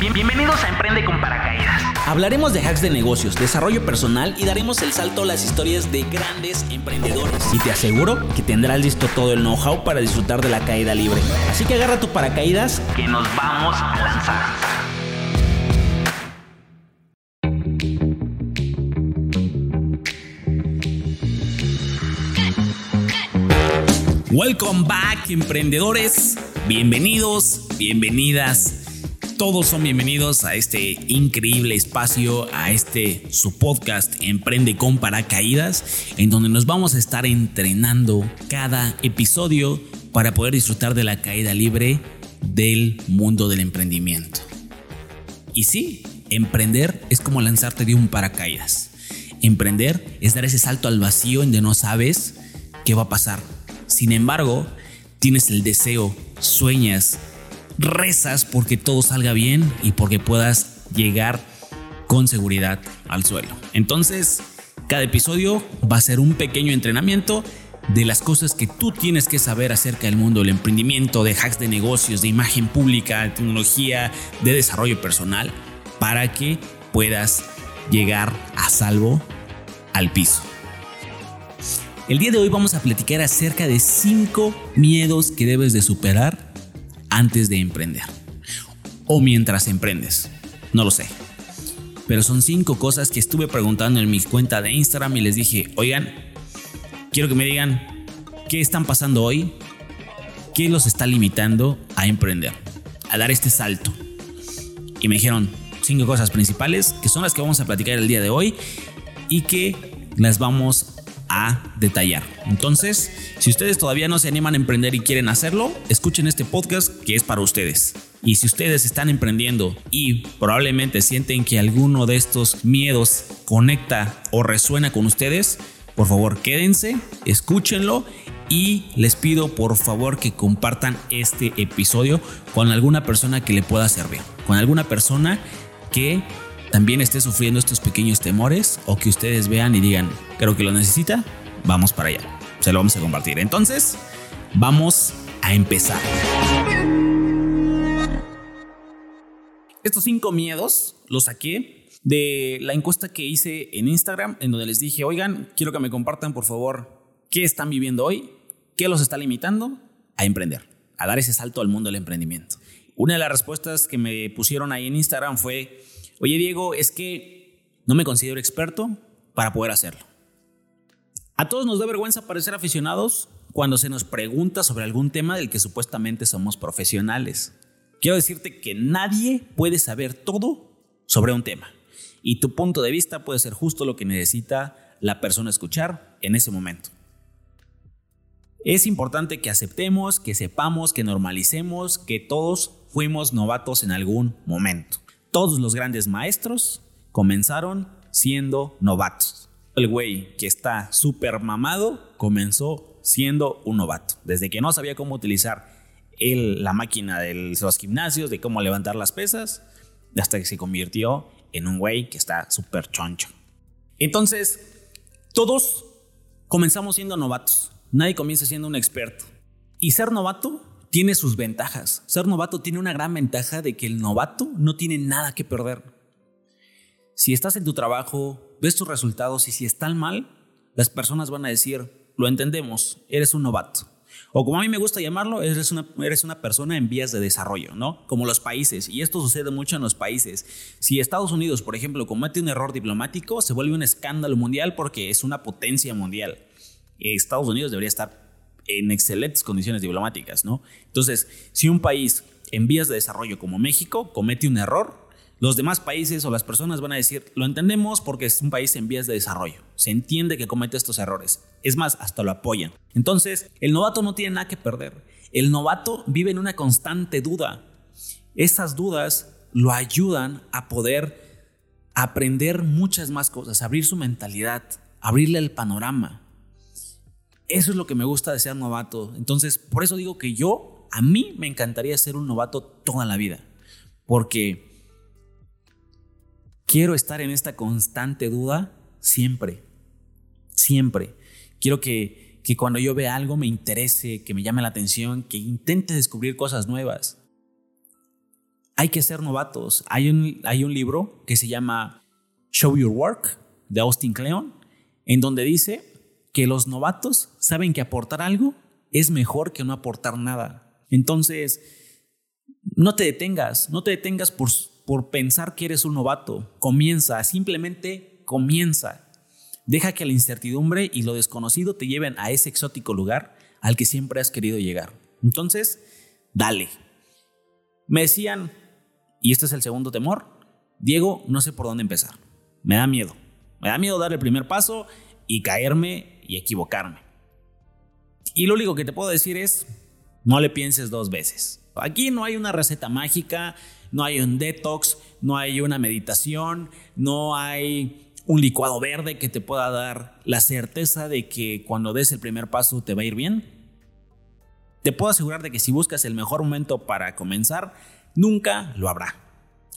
Bienvenidos a Emprende con Paracaídas. Hablaremos de hacks de negocios, desarrollo personal y daremos el salto a las historias de grandes emprendedores. Y te aseguro que tendrás listo todo el know-how para disfrutar de la caída libre. Así que agarra tu paracaídas que nos vamos a lanzar. Welcome back, emprendedores. Bienvenidos, bienvenidas todos son bienvenidos a este increíble espacio, a este su podcast Emprende con Paracaídas, en donde nos vamos a estar entrenando cada episodio para poder disfrutar de la caída libre del mundo del emprendimiento. Y sí, emprender es como lanzarte de un paracaídas. Emprender es dar ese salto al vacío en donde no sabes qué va a pasar. Sin embargo, tienes el deseo, sueñas, rezas porque todo salga bien y porque puedas llegar con seguridad al suelo. Entonces, cada episodio va a ser un pequeño entrenamiento de las cosas que tú tienes que saber acerca del mundo del emprendimiento, de hacks de negocios, de imagen pública, de tecnología, de desarrollo personal, para que puedas llegar a salvo al piso. El día de hoy vamos a platicar acerca de 5 miedos que debes de superar antes de emprender. O mientras emprendes. No lo sé. Pero son cinco cosas que estuve preguntando en mi cuenta de Instagram y les dije, oigan, quiero que me digan qué están pasando hoy, qué los está limitando a emprender, a dar este salto. Y me dijeron cinco cosas principales que son las que vamos a platicar el día de hoy y que las vamos a detallar. Entonces, si ustedes todavía no se animan a emprender y quieren hacerlo, escuchen este podcast que es para ustedes. Y si ustedes están emprendiendo y probablemente sienten que alguno de estos miedos conecta o resuena con ustedes, por favor quédense, escúchenlo y les pido por favor que compartan este episodio con alguna persona que le pueda servir, con alguna persona que también esté sufriendo estos pequeños temores o que ustedes vean y digan, creo que lo necesita, vamos para allá. Se lo vamos a compartir. Entonces, vamos a empezar. Estos cinco miedos los saqué de la encuesta que hice en Instagram, en donde les dije, oigan, quiero que me compartan por favor qué están viviendo hoy, qué los está limitando a emprender, a dar ese salto al mundo del emprendimiento. Una de las respuestas que me pusieron ahí en Instagram fue, Oye, Diego, es que no me considero experto para poder hacerlo. A todos nos da vergüenza parecer aficionados cuando se nos pregunta sobre algún tema del que supuestamente somos profesionales. Quiero decirte que nadie puede saber todo sobre un tema y tu punto de vista puede ser justo lo que necesita la persona escuchar en ese momento. Es importante que aceptemos, que sepamos, que normalicemos que todos fuimos novatos en algún momento. Todos los grandes maestros comenzaron siendo novatos. El güey que está súper mamado comenzó siendo un novato. Desde que no sabía cómo utilizar la máquina de los gimnasios, de cómo levantar las pesas, hasta que se convirtió en un güey que está súper choncho. Entonces, todos comenzamos siendo novatos. Nadie comienza siendo un experto. Y ser novato tiene sus ventajas. Ser novato tiene una gran ventaja de que el novato no tiene nada que perder. Si estás en tu trabajo, ves tus resultados y si están mal, las personas van a decir, lo entendemos, eres un novato. O como a mí me gusta llamarlo, eres una, eres una persona en vías de desarrollo, ¿no? Como los países, y esto sucede mucho en los países. Si Estados Unidos, por ejemplo, comete un error diplomático, se vuelve un escándalo mundial porque es una potencia mundial. Estados Unidos debería estar en excelentes condiciones diplomáticas, ¿no? Entonces, si un país en vías de desarrollo como México comete un error, los demás países o las personas van a decir, lo entendemos porque es un país en vías de desarrollo. Se entiende que comete estos errores. Es más, hasta lo apoyan. Entonces, el novato no tiene nada que perder. El novato vive en una constante duda. Esas dudas lo ayudan a poder aprender muchas más cosas, abrir su mentalidad, abrirle el panorama. Eso es lo que me gusta de ser novato. Entonces, por eso digo que yo, a mí me encantaría ser un novato toda la vida. Porque quiero estar en esta constante duda siempre. Siempre. Quiero que, que cuando yo vea algo me interese, que me llame la atención, que intente descubrir cosas nuevas. hay que ser novatos. Hay un, hay un libro que se llama Show Your Work de Austin Kleon, en donde dice que los novatos saben que aportar algo es mejor que no aportar nada. Entonces, no te detengas, no te detengas por, por pensar que eres un novato. Comienza, simplemente comienza. Deja que la incertidumbre y lo desconocido te lleven a ese exótico lugar al que siempre has querido llegar. Entonces, dale. Me decían, y este es el segundo temor, Diego, no sé por dónde empezar. Me da miedo. Me da miedo dar el primer paso y caerme y equivocarme. Y lo único que te puedo decir es, no le pienses dos veces. Aquí no hay una receta mágica, no hay un detox, no hay una meditación, no hay un licuado verde que te pueda dar la certeza de que cuando des el primer paso te va a ir bien. Te puedo asegurar de que si buscas el mejor momento para comenzar, nunca lo habrá.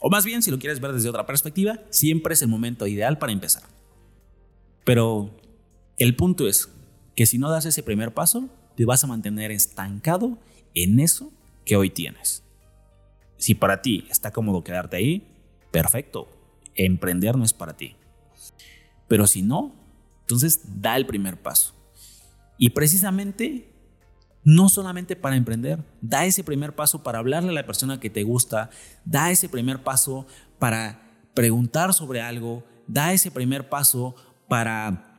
O más bien, si lo quieres ver desde otra perspectiva, siempre es el momento ideal para empezar. Pero el punto es que si no das ese primer paso, te vas a mantener estancado en eso que hoy tienes. Si para ti está cómodo quedarte ahí, perfecto. Emprender no es para ti. Pero si no, entonces da el primer paso. Y precisamente, no solamente para emprender, da ese primer paso para hablarle a la persona que te gusta, da ese primer paso para preguntar sobre algo, da ese primer paso para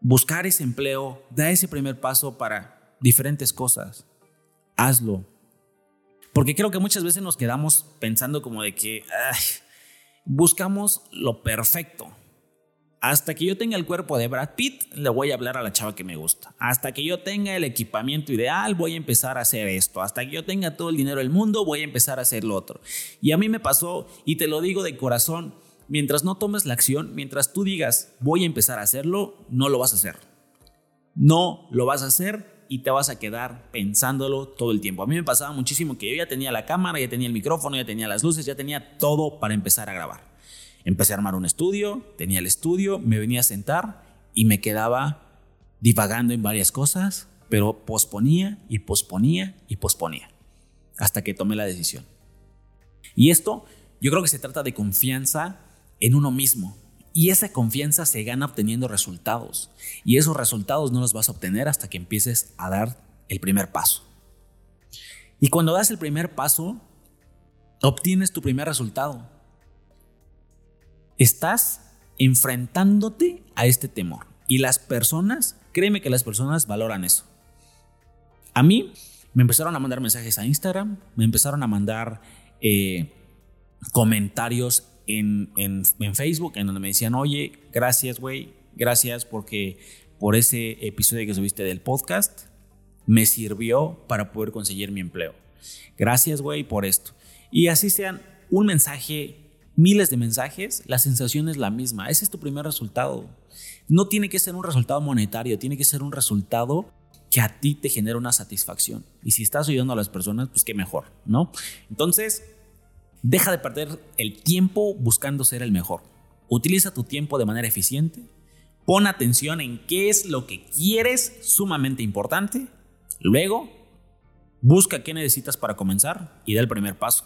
buscar ese empleo, da ese primer paso para diferentes cosas. Hazlo. Porque creo que muchas veces nos quedamos pensando como de que buscamos lo perfecto hasta que yo tenga el cuerpo de Brad Pitt, le voy a hablar a la chava que me gusta. Hasta que yo tenga el equipamiento ideal, voy a empezar a hacer esto. Hasta que yo tenga todo el dinero del mundo, voy a empezar a hacer lo otro. Y a mí me pasó, y te lo digo de corazón, mientras no tomes la acción, mientras tú digas, voy a empezar a hacerlo, no lo vas a hacer. No lo vas a hacer y te vas a quedar pensándolo todo el tiempo. A mí me pasaba muchísimo que yo ya tenía la cámara, ya tenía el micrófono, ya tenía las luces, ya tenía todo para empezar a grabar. Empecé a armar un estudio, tenía el estudio, me venía a sentar y me quedaba divagando en varias cosas, pero posponía y posponía y posponía hasta que tomé la decisión. Y esto yo creo que se trata de confianza en uno mismo. Y esa confianza se gana obteniendo resultados. Y esos resultados no los vas a obtener hasta que empieces a dar el primer paso. Y cuando das el primer paso, obtienes tu primer resultado estás enfrentándote a este temor. Y las personas, créeme que las personas valoran eso. A mí me empezaron a mandar mensajes a Instagram, me empezaron a mandar eh, comentarios en, en, Facebook en donde me decían, oye, gracias, güey, gracias porque por ese episodio que subiste del podcast me sirvió para poder conseguir mi empleo. Gracias, güey, por esto. Y así sean un mensaje miles de mensajes, la sensación es la misma. Ese es tu primer resultado. No tiene que ser un resultado monetario, tiene que ser un resultado que a ti te genera una satisfacción. Y si estás ayudando a las personas, pues qué mejor, ¿no? Entonces, deja de perder el tiempo buscando ser el mejor. Utiliza tu tiempo de manera eficiente. Pon atención en qué es lo que quieres, sumamente importante. Luego, busca qué necesitas para comenzar y da el primer paso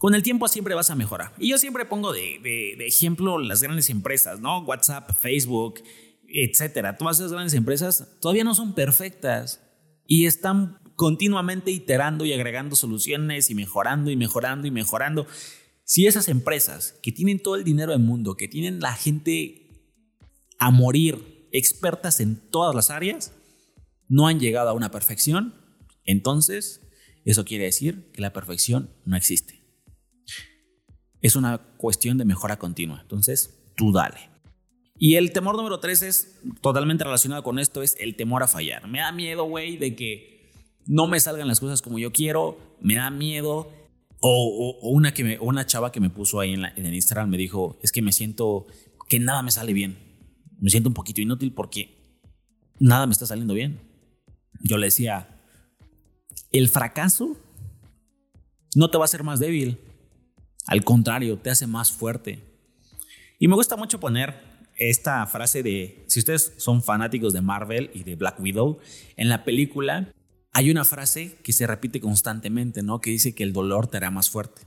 con el tiempo siempre vas a mejorar. Y yo siempre pongo de, ejemplo las grandes empresas, ¿no? WhatsApp, Facebook, etcétera. Todas esas grandes empresas todavía no son perfectas y están continuamente iterando y agregando soluciones y mejorando y mejorando y mejorando. Si esas empresas que tienen todo el dinero del mundo, que tienen la gente a morir, expertas en todas las áreas, no han llegado a una perfección, entonces eso quiere decir que la perfección no existe es una cuestión de mejora continua. Entonces, tú dale. Y el temor número tres es totalmente relacionado con esto, es el temor a fallar. Me da miedo, güey, de que no me salgan las cosas como yo quiero, me da miedo. O, una, que una chava que me puso ahí en, en el Instagram me dijo, es que me siento que nada me sale bien. Me siento un poquito inútil porque nada me está saliendo bien. Yo le decía, el fracaso no te va a hacer más débil, al contrario, te hace más fuerte. Y me gusta mucho poner esta frase de, si ustedes son fanáticos de Marvel y de Black Widow, en la película hay una frase que se repite constantemente, ¿no? Que dice que el dolor te hará más fuerte.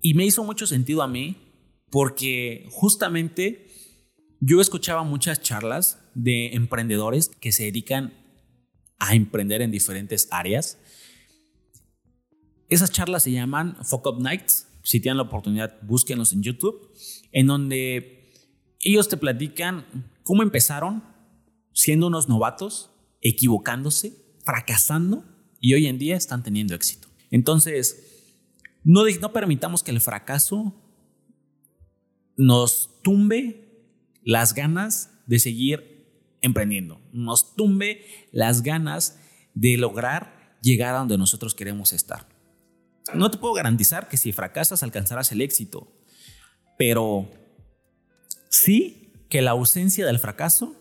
Y me hizo mucho sentido a mí porque justamente yo escuchaba muchas charlas de emprendedores que se dedican a emprender en diferentes áreas. Esas charlas se llaman Fuck Up Nights. Si tienen la oportunidad, búsquenlos en YouTube, en donde ellos te platican cómo empezaron siendo unos novatos, equivocándose, fracasando y hoy en día están teniendo éxito. Entonces, no, no permitamos que el fracaso nos tumbe las ganas de seguir emprendiendo, nos tumbe las ganas de lograr llegar a donde nosotros queremos estar. No te puedo garantizar que si fracasas alcanzarás el éxito, pero sí que la ausencia del fracaso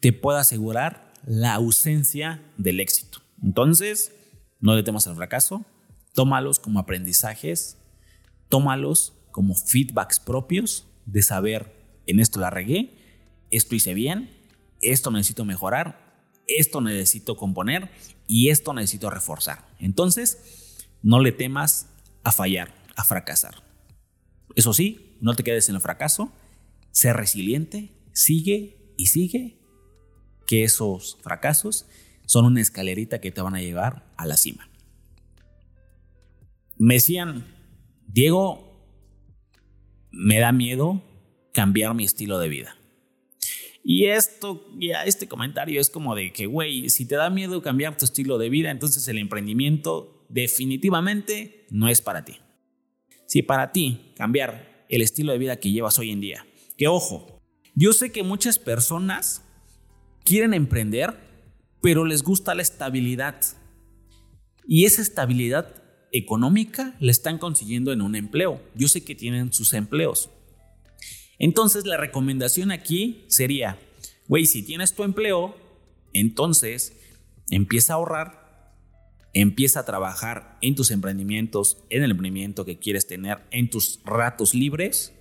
te puede asegurar la ausencia del éxito. Entonces, no le temas al fracaso, tómalos como aprendizajes, tómalos como feedbacks propios de saber, en esto la regué, esto hice bien, esto necesito mejorar, esto necesito componer y esto necesito reforzar. Entonces, no le temas a fallar, a fracasar. Eso sí, no te quedes en el fracaso, sé resiliente, sigue y sigue, que esos fracasos son una escalerita que te van a llevar a la cima. Me decían, Diego, me da miedo cambiar mi estilo de vida. Y esto, ya este comentario es como de que, güey, si te da miedo cambiar tu estilo de vida, entonces el emprendimiento definitivamente no es para ti. Si para ti cambiar el estilo de vida que llevas hoy en día, que ojo, yo sé que muchas personas quieren emprender, pero les gusta la estabilidad. Y esa estabilidad económica la están consiguiendo en un empleo. Yo sé que tienen sus empleos. Entonces la recomendación aquí sería, güey, si tienes tu empleo, entonces empieza a ahorrar, empieza a trabajar en tus emprendimientos, en el emprendimiento que quieres tener, en tus ratos libres,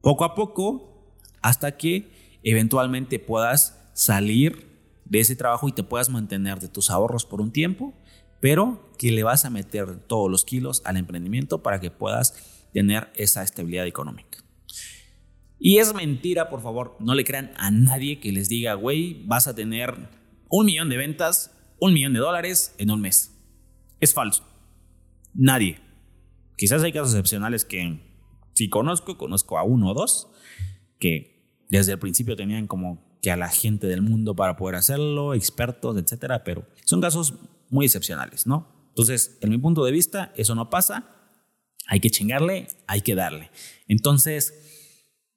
poco a poco, hasta que eventualmente puedas salir de ese trabajo y te puedas mantener de tus ahorros por un tiempo pero que le vas a meter todos los kilos al emprendimiento para que puedas tener esa estabilidad económica. Y es mentira, por favor, no le crean a nadie que les diga, güey, vas a tener un millón de ventas, un millón de dólares en un mes. Es falso. Nadie. Quizás hay casos excepcionales que si conozco, conozco a uno o dos que desde el principio tenían como a la gente del mundo para poder hacerlo, expertos, etcétera, pero son casos muy excepcionales, ¿no? Entonces, en mi punto de vista, eso no pasa. Hay que chingarle, hay que darle. Entonces,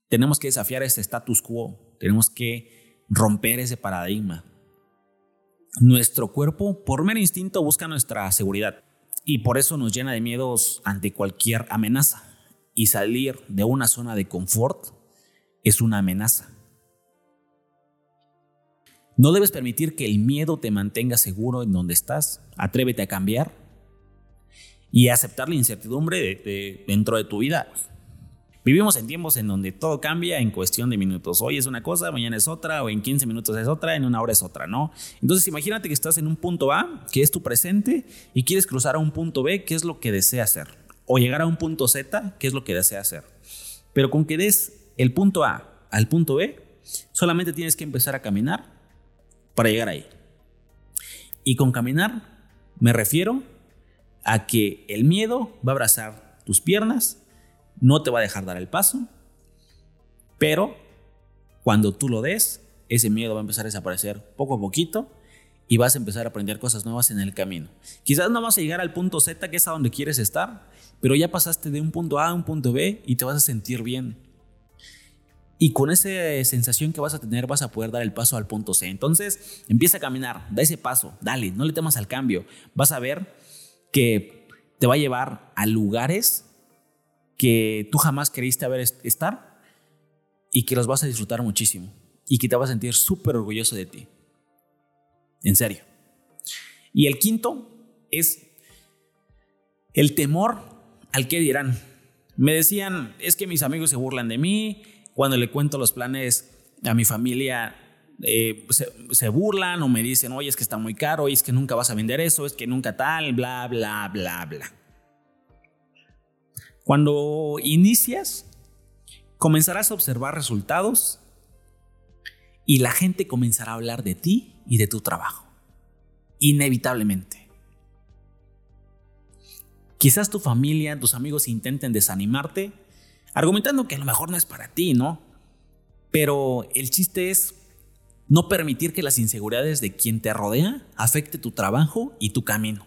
tenemos que desafiar ese status quo, tenemos que romper ese paradigma. Nuestro cuerpo, por mero instinto, busca nuestra seguridad y por eso nos llena de miedos ante cualquier amenaza. Y salir de una zona de confort es una amenaza. No debes permitir que el miedo te mantenga seguro en donde estás. Atrévete a cambiar y a aceptar la incertidumbre dentro de tu vida. Vivimos en tiempos en donde todo cambia en cuestión de minutos. Hoy es una cosa, mañana es otra, o en 15 minutos es otra, en una hora es otra, ¿no? Entonces imagínate que estás en un punto A, que es tu presente, y quieres cruzar a un punto B, que es lo que deseas hacer. O llegar a un punto Z, que es lo que deseas hacer. Pero con que des el punto A al punto B, solamente tienes que empezar a caminar para llegar ahí. Y con caminar me refiero a que el miedo va a abrazar tus piernas, no te va a dejar dar el paso, pero cuando tú lo des, ese miedo va a empezar a desaparecer poco a poquito y vas a empezar a aprender cosas nuevas en el camino. Quizás no vas a llegar al punto Z, que es a donde quieres estar, pero ya pasaste de un punto A a un punto B y te vas a sentir bien. Y con esa sensación que vas a tener vas a poder dar el paso al punto C. Entonces empieza a caminar, da ese paso, dale, no le temas al cambio. Vas a ver que te va a llevar a lugares que tú jamás creíste haber estar y que los vas a disfrutar muchísimo y que te vas a sentir súper orgulloso de ti. En serio. Y el quinto es el temor al que dirán. Me decían, es que mis amigos se burlan de mí, cuando le cuento los planes a mi familia, eh, se, burlan o me dicen, oye, es que está muy caro, oye, es que nunca vas a vender eso, es que nunca tal, bla, bla, bla, bla. Cuando inicias, comenzarás a observar resultados y la gente comenzará a hablar de ti y de tu trabajo. Inevitablemente. Quizás tu familia, tus amigos intenten desanimarte, argumentando que a lo mejor no es para ti, ¿no? Pero el chiste es no permitir que las inseguridades de quien te rodea afecte tu trabajo y tu camino.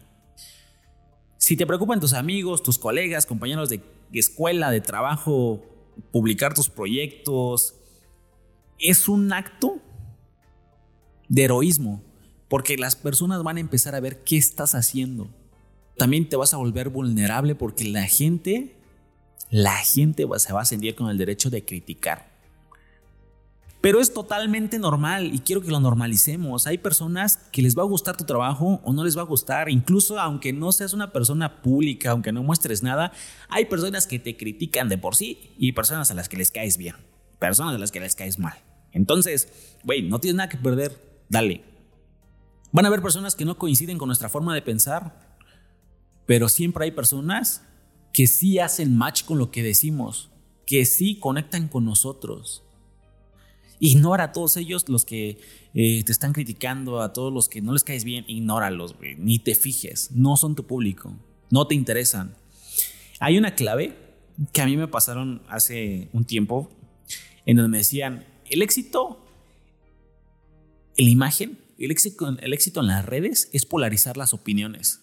Si te preocupan tus amigos, tus colegas, compañeros de escuela, de trabajo, publicar tus proyectos, es un acto de heroísmo, porque las personas van a empezar a ver qué estás haciendo. También te vas a volver vulnerable porque la gente, la gente se va a sentir con el derecho de criticar. Pero es totalmente normal y quiero que lo normalicemos. Hay personas que les va a gustar tu trabajo o no les va a gustar. Incluso aunque no seas una persona pública, aunque no muestres nada, hay personas que te critican de por sí y personas a las que les caes bien. Personas a las que les caes mal. Entonces, güey, no tienes nada que perder. Dale. Van a haber personas que no coinciden con nuestra forma de pensar, pero siempre hay personas que sí hacen match con lo que decimos, que sí conectan con nosotros. Ignora a todos ellos los que eh, te están criticando, a todos los que no les caes bien, ignóralos, ni te fijes, no son tu público, no te interesan. Hay una clave que a mí me pasaron hace un tiempo en donde me decían, el éxito en la imagen, el éxito, el éxito en las redes es polarizar las opiniones.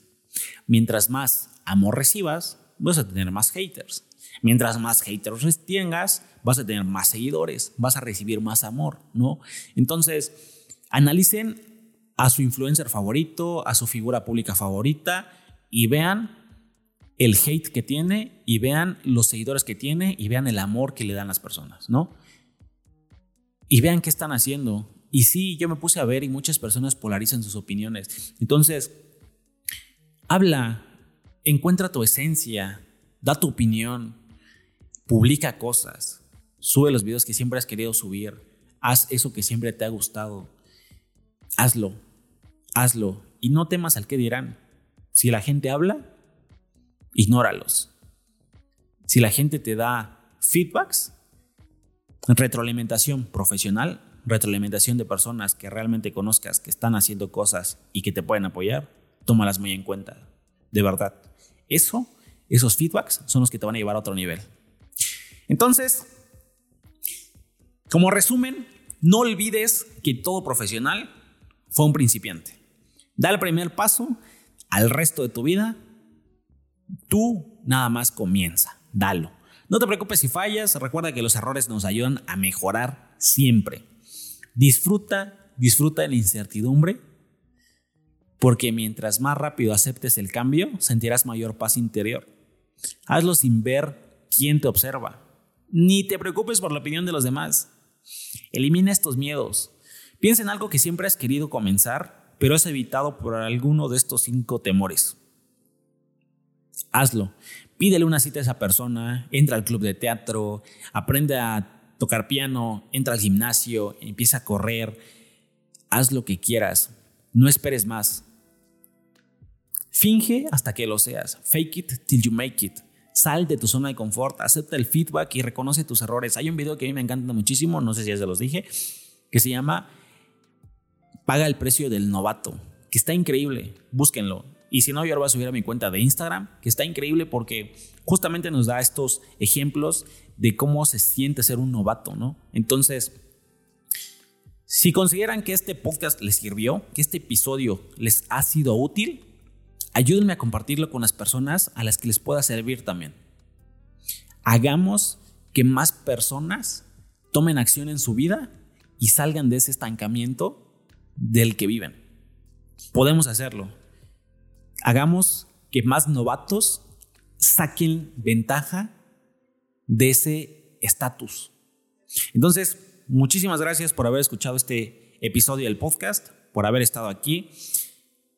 Mientras más amor recibas, vas a tener más haters. Mientras más haters tengas, vas a tener más seguidores, vas a recibir más amor, ¿no? Entonces, analicen a su influencer favorito, a su figura pública favorita y vean el hate que tiene y vean los seguidores que tiene y vean el amor que le dan las personas, ¿no? Y vean qué están haciendo. Y sí, yo me puse a ver y muchas personas polarizan sus opiniones. Entonces, habla, encuentra tu esencia, da tu opinión, publica cosas, sube los videos que siempre has querido subir, haz eso que siempre te ha gustado, hazlo, hazlo y no temas al que dirán. Si la gente habla, ignóralos. Si la gente te da feedbacks, retroalimentación profesional, retroalimentación de personas que realmente conozcas, que están haciendo cosas y que te pueden apoyar, tómalas muy en cuenta. De verdad. Eso, esos feedbacks son los que te van a llevar a otro nivel. Entonces, como resumen, no olvides que todo profesional fue un principiante. Da el primer paso al resto de tu vida. Tú nada más comienza, dalo. No te preocupes si fallas, recuerda que los errores nos ayudan a mejorar siempre. Disfruta, disfruta de la incertidumbre, porque mientras más rápido aceptes el cambio, sentirás mayor paz interior. Hazlo sin ver quién te observa. Ni te preocupes por la opinión de los demás. Elimina estos miedos. Piensa en algo que siempre has querido comenzar, pero has evitado por alguno de estos cinco temores. Hazlo. Pídele una cita a esa persona, entra al club de teatro, aprende a tocar piano, entra al gimnasio, empieza a correr. Haz lo que quieras. No esperes más. Finge hasta que lo seas. Fake it till you make it. Sal de tu zona de confort, acepta el feedback y reconoce tus errores. Hay un video que a mí me encanta muchísimo, no sé si ya se los dije, que se llama Paga el precio del novato, que está increíble, búsquenlo. Y si no, yo lo voy a subir a mi cuenta de Instagram, que está increíble porque justamente nos da estos ejemplos de cómo se siente ser un novato, ¿no? Entonces, si consideran que este podcast les sirvió, que este episodio les ha sido útil, ayúdenme a compartirlo con las personas a las que les pueda servir también. Hagamos que más personas tomen acción en su vida y salgan de ese estancamiento del que viven. Podemos hacerlo. Hagamos que más novatos saquen ventaja de ese estatus. Entonces, muchísimas gracias por haber escuchado este episodio del podcast, por haber estado aquí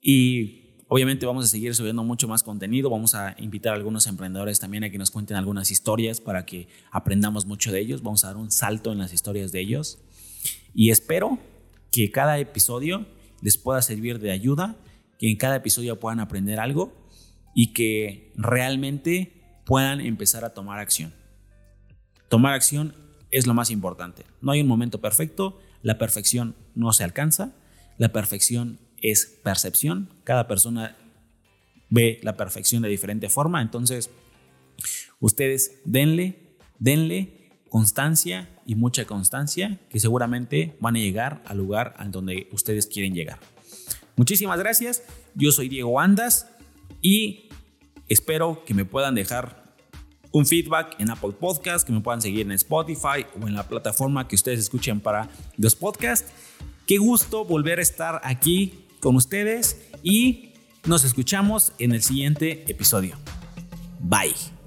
y Obviamente vamos a seguir subiendo mucho más contenido, vamos a invitar a algunos emprendedores también a que nos cuenten algunas historias para que aprendamos mucho de ellos, vamos a dar un salto en las historias de ellos y espero que cada episodio les pueda servir de ayuda, que en cada episodio puedan aprender algo y que realmente puedan empezar a tomar acción. Tomar acción es lo más importante. No hay un momento perfecto, la perfección no se alcanza, la perfección es percepción, cada persona ve la perfección de diferente forma, entonces ustedes denle, denle constancia y mucha constancia que seguramente van a llegar al lugar al donde ustedes quieren llegar. Muchísimas gracias, yo soy Diego Andas y espero que me puedan dejar un feedback en Apple Podcast, que me puedan seguir en Spotify o en la plataforma que ustedes escuchen para los podcasts. Qué gusto volver a estar aquí con ustedes y nos escuchamos en el siguiente episodio. Bye.